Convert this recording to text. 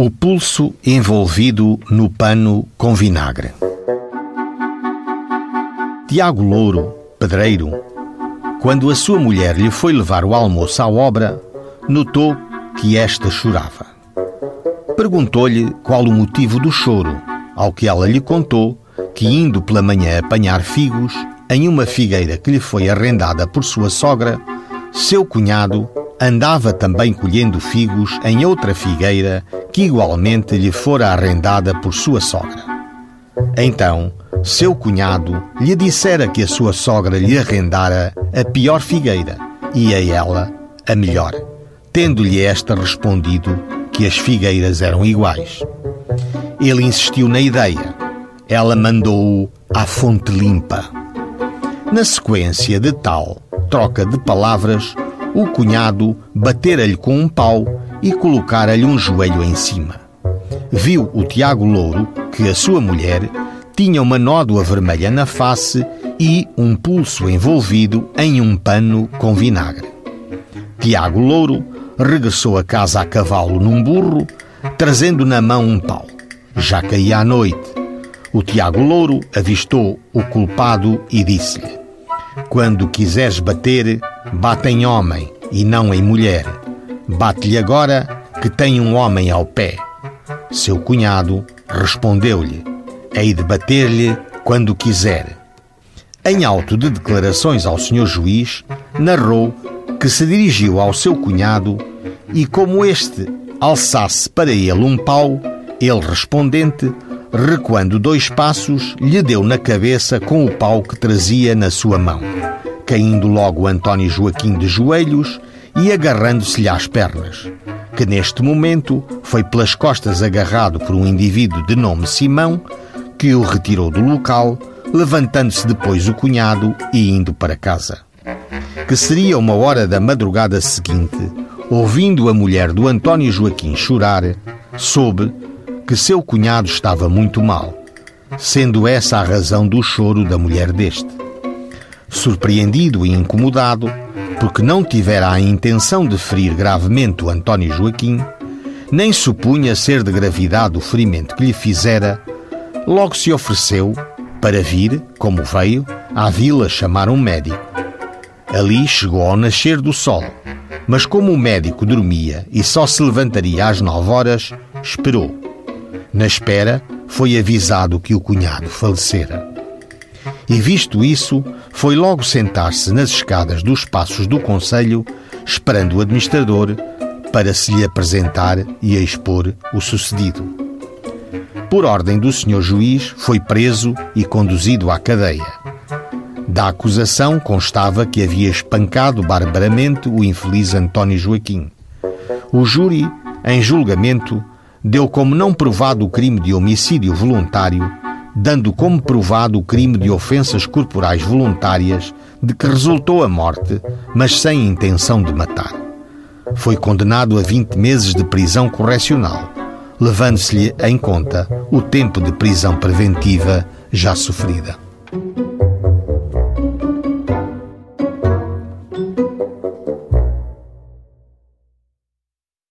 O pulso envolvido no pano com vinagre. Tiago Louro, pedreiro, quando a sua mulher lhe foi levar o almoço à obra, notou que esta chorava. Perguntou-lhe qual o motivo do choro, ao que ela lhe contou que, indo pela manhã apanhar figos em uma figueira que lhe foi arrendada por sua sogra, seu cunhado andava também colhendo figos em outra figueira que igualmente lhe fora arrendada por sua sogra. Então, seu cunhado lhe dissera que a sua sogra lhe arrendara a pior figueira e a ela a melhor, tendo-lhe esta respondido que as figueiras eram iguais. Ele insistiu na ideia. Ela mandou-o à fonte limpa. Na sequência de tal troca de palavras, o cunhado batera-lhe com um pau e colocara-lhe um joelho em cima. Viu o Tiago Louro que a sua mulher tinha uma nódoa vermelha na face e um pulso envolvido em um pano com vinagre. Tiago Louro regressou a casa a cavalo num burro, trazendo na mão um pau. Já caía a noite. O Tiago Louro avistou o culpado e disse-lhe: Quando quiseres bater, bate em homem e não em mulher. Bate-lhe agora que tem um homem ao pé. Seu cunhado respondeu-lhe: Hei de bater-lhe quando quiser. Em auto de declarações ao senhor juiz, narrou que se dirigiu ao seu cunhado e, como este alçasse para ele um pau, ele respondente, recuando dois passos, lhe deu na cabeça com o pau que trazia na sua mão, caindo logo António Joaquim de joelhos e agarrando-se-lhe às pernas, que neste momento foi pelas costas agarrado por um indivíduo de nome Simão, que o retirou do local, levantando-se depois o cunhado e indo para casa. Que seria uma hora da madrugada seguinte, ouvindo a mulher do António Joaquim chorar, soube que seu cunhado estava muito mal, sendo essa a razão do choro da mulher deste. Surpreendido e incomodado, porque não tivera a intenção de ferir gravemente o António Joaquim, nem supunha ser de gravidade o ferimento que lhe fizera, logo se ofereceu para vir, como veio, à vila chamar um médico. Ali chegou ao nascer do sol, mas como o médico dormia e só se levantaria às nove horas, esperou. Na espera, foi avisado que o cunhado falecera. E visto isso, foi logo sentar-se nas escadas dos passos do Conselho, esperando o administrador para se lhe apresentar e expor o sucedido. Por ordem do senhor juiz, foi preso e conduzido à cadeia. Da acusação constava que havia espancado barbaramente o infeliz António Joaquim. O júri, em julgamento, deu como não provado o crime de homicídio voluntário dando como provado o crime de ofensas corporais voluntárias de que resultou a morte, mas sem intenção de matar. Foi condenado a 20 meses de prisão correcional, levando-se-lhe em conta o tempo de prisão preventiva já sofrida.